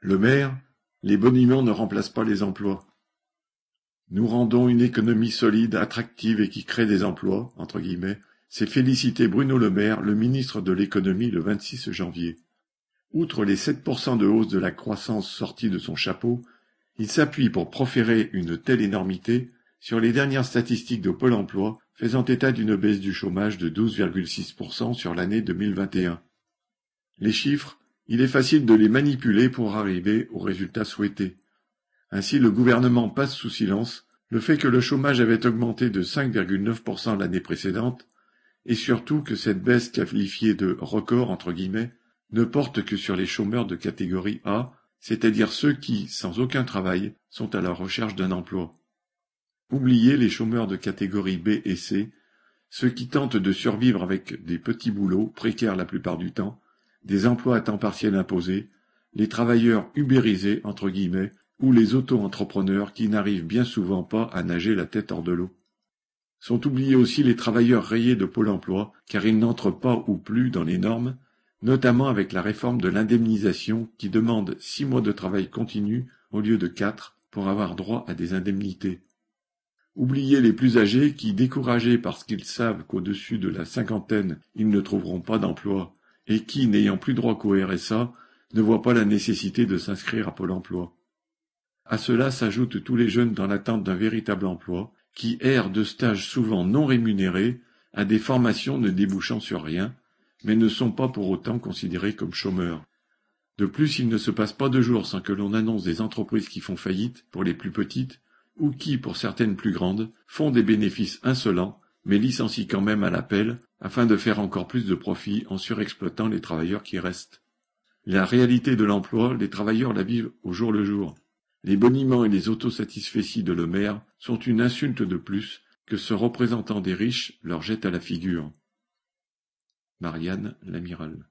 Le maire, les boniments ne remplacent pas les emplois. Nous rendons une économie solide, attractive et qui crée des emplois, entre guillemets, s'est félicité Bruno Le Maire, le ministre de l'économie, le 26 janvier. Outre les 7% de hausse de la croissance sortie de son chapeau, il s'appuie pour proférer une telle énormité sur les dernières statistiques de Pôle emploi faisant état d'une baisse du chômage de 12,6% sur l'année 2021. Les chiffres, il est facile de les manipuler pour arriver au résultat souhaité. Ainsi, le gouvernement passe sous silence le fait que le chômage avait augmenté de 5,9% l'année précédente, et surtout que cette baisse qualifiée de record entre guillemets ne porte que sur les chômeurs de catégorie A, c'est-à-dire ceux qui, sans aucun travail, sont à la recherche d'un emploi. Oubliez les chômeurs de catégorie B et C, ceux qui tentent de survivre avec des petits boulots, précaires la plupart du temps, des emplois à temps partiel imposés, les travailleurs ubérisés, entre guillemets, ou les auto-entrepreneurs qui n'arrivent bien souvent pas à nager la tête hors de l'eau. Sont oubliés aussi les travailleurs rayés de Pôle emploi, car ils n'entrent pas ou plus dans les normes, notamment avec la réforme de l'indemnisation qui demande six mois de travail continu au lieu de quatre pour avoir droit à des indemnités. Oubliez les plus âgés qui, découragés parce qu'ils savent qu'au-dessus de la cinquantaine ils ne trouveront pas d'emploi et qui, n'ayant plus droit qu'au RSA, ne voient pas la nécessité de s'inscrire à Pôle emploi. À cela s'ajoutent tous les jeunes dans l'attente d'un véritable emploi, qui errent de stages souvent non rémunérés à des formations ne débouchant sur rien, mais ne sont pas pour autant considérés comme chômeurs. De plus, il ne se passe pas de jours sans que l'on annonce des entreprises qui font faillite pour les plus petites, ou qui, pour certaines plus grandes, font des bénéfices insolents, mais licencient quand même à l'appel, afin de faire encore plus de profit en surexploitant les travailleurs qui restent. La réalité de l'emploi, les travailleurs la vivent au jour le jour. Les boniments et les autosatisfecits de Le Maire sont une insulte de plus que ce représentant des riches leur jette à la figure. Marianne L'Amiral